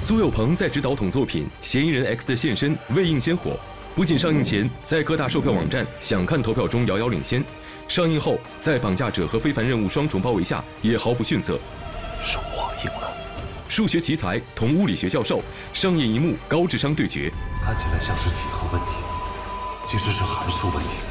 苏有朋在执导统作品《嫌疑人 X 的现身》未映先火，不仅上映前在各大售票网站想看投票中遥遥领先，上映后在绑架者和非凡任务双重包围下也毫不逊色。是我赢了。数学奇才同物理学教授上演一幕高智商对决，看起来像是几何问题，其实是函数问题。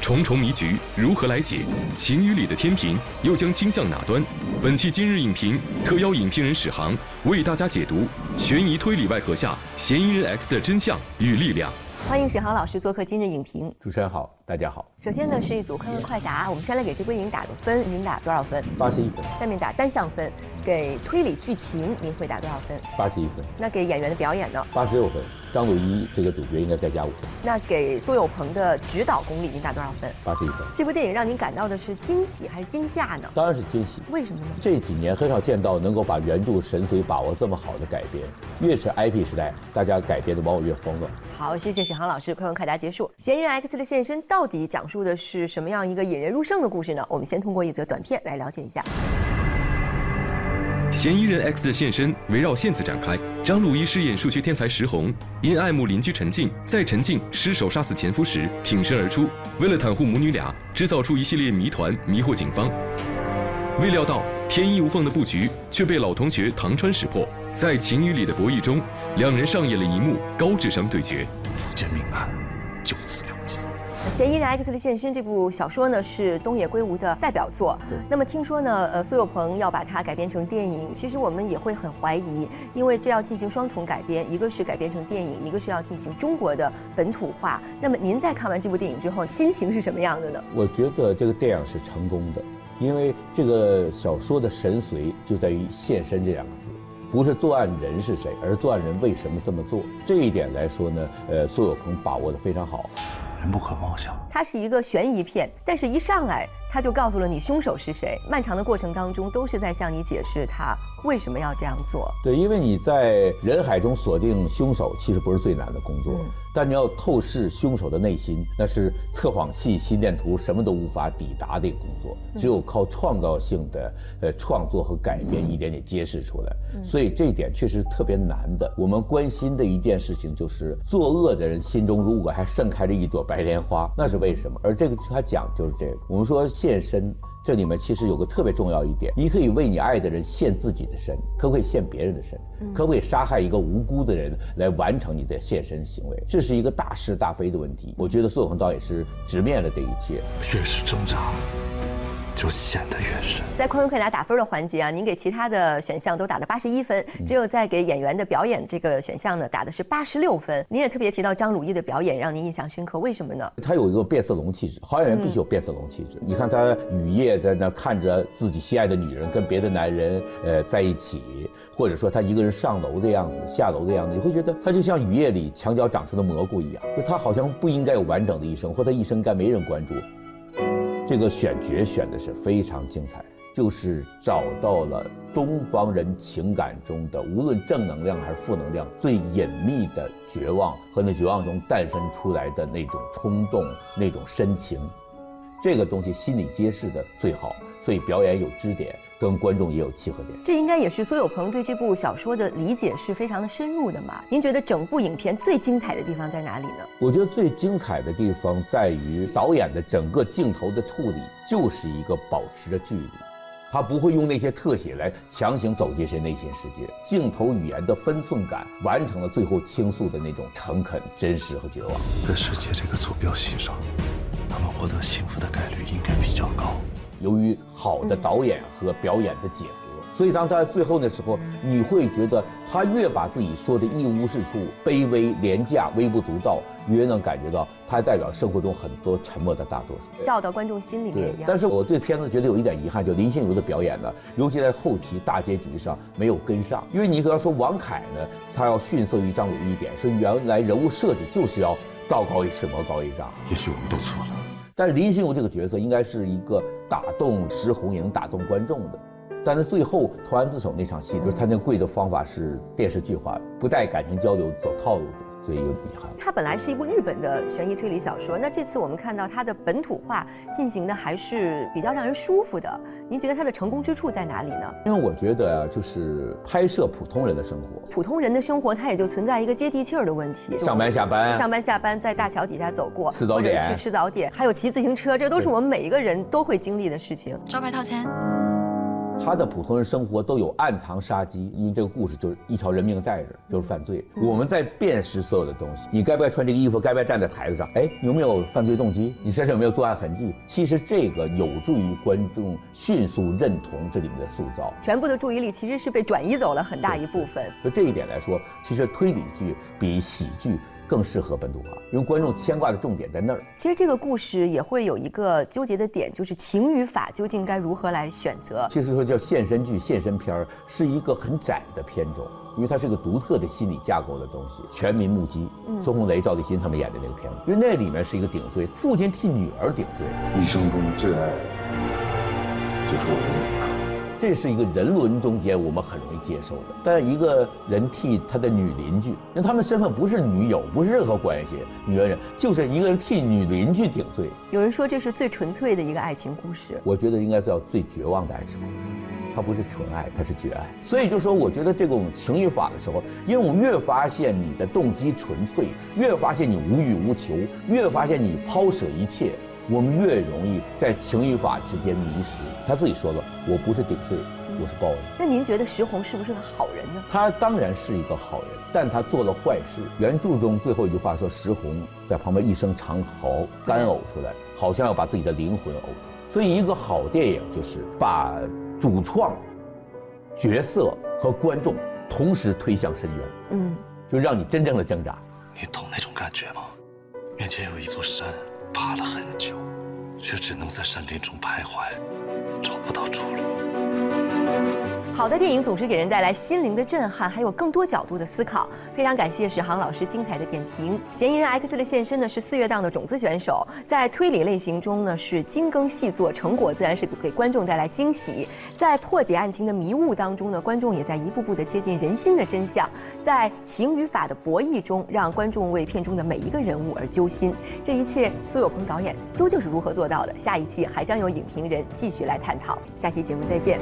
重重迷局如何来解？情与理的天平又将倾向哪端？本期今日影评特邀影评人史航为大家解读悬疑推理外壳下嫌疑人 X 的真相与力量。欢迎史航老师做客今日影评。主持人好，大家好。首先呢是一组快问快答，我们先来给这部电影打个分，您打多少分？八十一分。下面打单项分，给推理剧情您会打多少分？八十一分。那给演员的表演呢？八十六分。张鲁一这个主角应该再加五分。那给苏有朋的指导功力您打多少分？八十一分。这部电影让您感到的是惊喜还是惊吓呢？当然是惊喜。为什么呢？这几年很少见到能够把原著神髓把握这么好的改编，越是 IP 时代，大家改编的往往越慌乱。好，谢谢沈航老师，快问快答结束。嫌疑人 X 的现身到底讲述的是什么样一个引人入胜的故事呢？我们先通过一则短片来了解一下。嫌疑人 X 的现身围绕线子展开。张鲁一饰演数学天才石红，因爱慕邻居陈静，在陈静失手杀死前夫时挺身而出，为了袒护母女俩，制造出一系列谜团迷惑警方。未料到天衣无缝的布局却被老同学唐川识破，在情与理的博弈中，两人上演了一幕高智商对决。福建命案就此了结。嫌疑人 X 的现身这部小说呢是东野圭吾的代表作。那么听说呢，呃，苏有朋要把它改编成电影，其实我们也会很怀疑，因为这要进行双重改编，一个是改编成电影，一个是要进行中国的本土化。那么您在看完这部电影之后，心情是什么样的呢？我觉得这个电影是成功的，因为这个小说的神髓就在于“现身”这两个字，不是作案人是谁，而作案人为什么这么做。这一点来说呢，呃，苏有朋把握的非常好。人不可貌相。它是一个悬疑片，但是一上来他就告诉了你凶手是谁。漫长的过程当中，都是在向你解释他为什么要这样做。对，因为你在人海中锁定凶手，其实不是最难的工作，但你要透视凶手的内心，那是测谎器、心电图什么都无法抵达的一个工作。只有靠创造性的呃创作和改变，一点点揭示出来。所以这一点确实特别难的。我们关心的一件事情就是作恶的人心中如果还盛开着一朵白莲花，那是为什么？而这个他讲就是这个。我们说献身，这里面其实有个特别重要一点，你可以为你爱的人献自己的身，可不可以献别人的身？可不可以杀害一个无辜的人来完成你的献身行为？这是一个大是大非的问题。我觉得苏有朋导演是直面了这一切。越是挣扎，就显得越深。在快问快答打分的环节啊，您给其他的选项都打的八十一分，只有在给演员的表演这个选项呢打的是八十六分。您也特别提到张鲁一的表演让您印象深刻，为什么呢？他有一个变色龙气质，好演员必须有变色龙气质。你看他雨夜在那看着自己心爱的女人跟别的男人呃在一起，或者说他一个人上楼的样子、下楼的样子，你会觉得他就像雨夜里墙角长出的蘑菇一样，就他好像不应该有完整的一生，或他一生该没人关注。这个选角选的是非常精彩，就是找到了东方人情感中的无论正能量还是负能量最隐秘的绝望和那绝望中诞生出来的那种冲动、那种深情，这个东西心理揭示的最好，所以表演有支点，跟观众也有契合点。这应该也是苏有朋对这部小说的理解是非常的深入的嘛？您觉得整部影片最精彩的地方在哪里呢？我觉得最精彩的地方在于导演的整个镜头的处理，就是一个保持着距离，他不会用那些特写来强行走进谁内心世界，镜头语言的分寸感完成了最后倾诉的那种诚恳、真实和绝望。在世界这个坐标系上，他们获得幸福的概率应该比较高。由于好的导演和表演的结合，所以当他最后的时候，你会觉得他越把自己说的一无是处、卑微、廉价、微不足道，越能感觉到他代表生活中很多沉默的大多数。照到观众心里面一样。但是我对片子觉得有一点遗憾，就林心如的表演呢，尤其在后期大结局上没有跟上。因为你可能说王凯呢，他要逊色于张鲁一点，说原来人物设计就是要道高一尺，魔高一丈。也许我们都错了。但是林心如这个角色应该是一个打动石红也能打动观众的，但是最后投案自首那场戏，就是他那跪的方法是电视剧化，不带感情交流，走套路的。所以有遗憾。它本来是一部日本的悬疑推理小说，那这次我们看到它的本土化进行的还是比较让人舒服的。您觉得它的成功之处在哪里呢？因为我觉得啊，就是拍摄普通人的生活，普通人的生活，它也就存在一个接地气儿的问题。上班下班，上班下班，在大桥底下走过，吃早点，去吃早点，还有骑自行车，这都是我们每一个人都会经历的事情。招牌套餐。他的普通人生活都有暗藏杀机，因为这个故事就是一条人命在这，就是犯罪。我们在辨识所有的东西，你该不该穿这个衣服，该不该站在台子上？哎，有没有犯罪动机？你身上有没有作案痕迹？其实这个有助于观众迅速认同这里面的塑造。全部的注意力其实是被转移走了很大一部分。就这一点来说，其实推理剧比喜剧。更适合本土化，因为观众牵挂的重点在那儿。其实这个故事也会有一个纠结的点，就是情与法究竟该如何来选择。其实说叫现身剧、现身片儿，是一个很窄的片种，因为它是个独特的心理架构的东西。全民目击，孙红雷、赵立新他们演的那个片子，因为那里面是一个顶罪，父亲替女儿顶罪，一生中最爱的就是我的女儿。这是一个人伦中间我们很容易接受的，但一个人替他的女邻居，因为他们的身份不是女友，不是任何关系，女人就是一个人替女邻居顶罪。有人说这是最纯粹的一个爱情故事，我觉得应该叫最绝望的爱情故事。它不是纯爱，它是绝爱。所以就说，我觉得这种情与法的时候，因为我越发现你的动机纯粹，越发现你无欲无求，越发现你抛舍一切。我们越容易在情与法之间迷失。他自己说了，我不是顶罪，我是报恩。那您觉得石红是不是个好人呢？他当然是一个好人，但他做了坏事。原著中最后一句话说，石红在旁边一声长嚎，干呕出来，好像要把自己的灵魂呕出。所以，一个好电影就是把主创、角色和观众同时推向深渊。嗯，就让你真正的挣扎。你懂那种感觉吗？面前有一座山。爬了很久，却只能在山林中徘徊，找不到出路。好的电影总是给人带来心灵的震撼，还有更多角度的思考。非常感谢史航老师精彩的点评。嫌疑人 X 的现身呢是四月档的种子选手，在推理类型中呢是精耕细作，成果自然是给观众带来惊喜。在破解案情的迷雾当中呢，观众也在一步步的接近人心的真相。在情与法的博弈中，让观众为片中的每一个人物而揪心。这一切，苏有朋导演究竟是如何做到的？下一期还将有影评人继续来探讨。下期节目再见。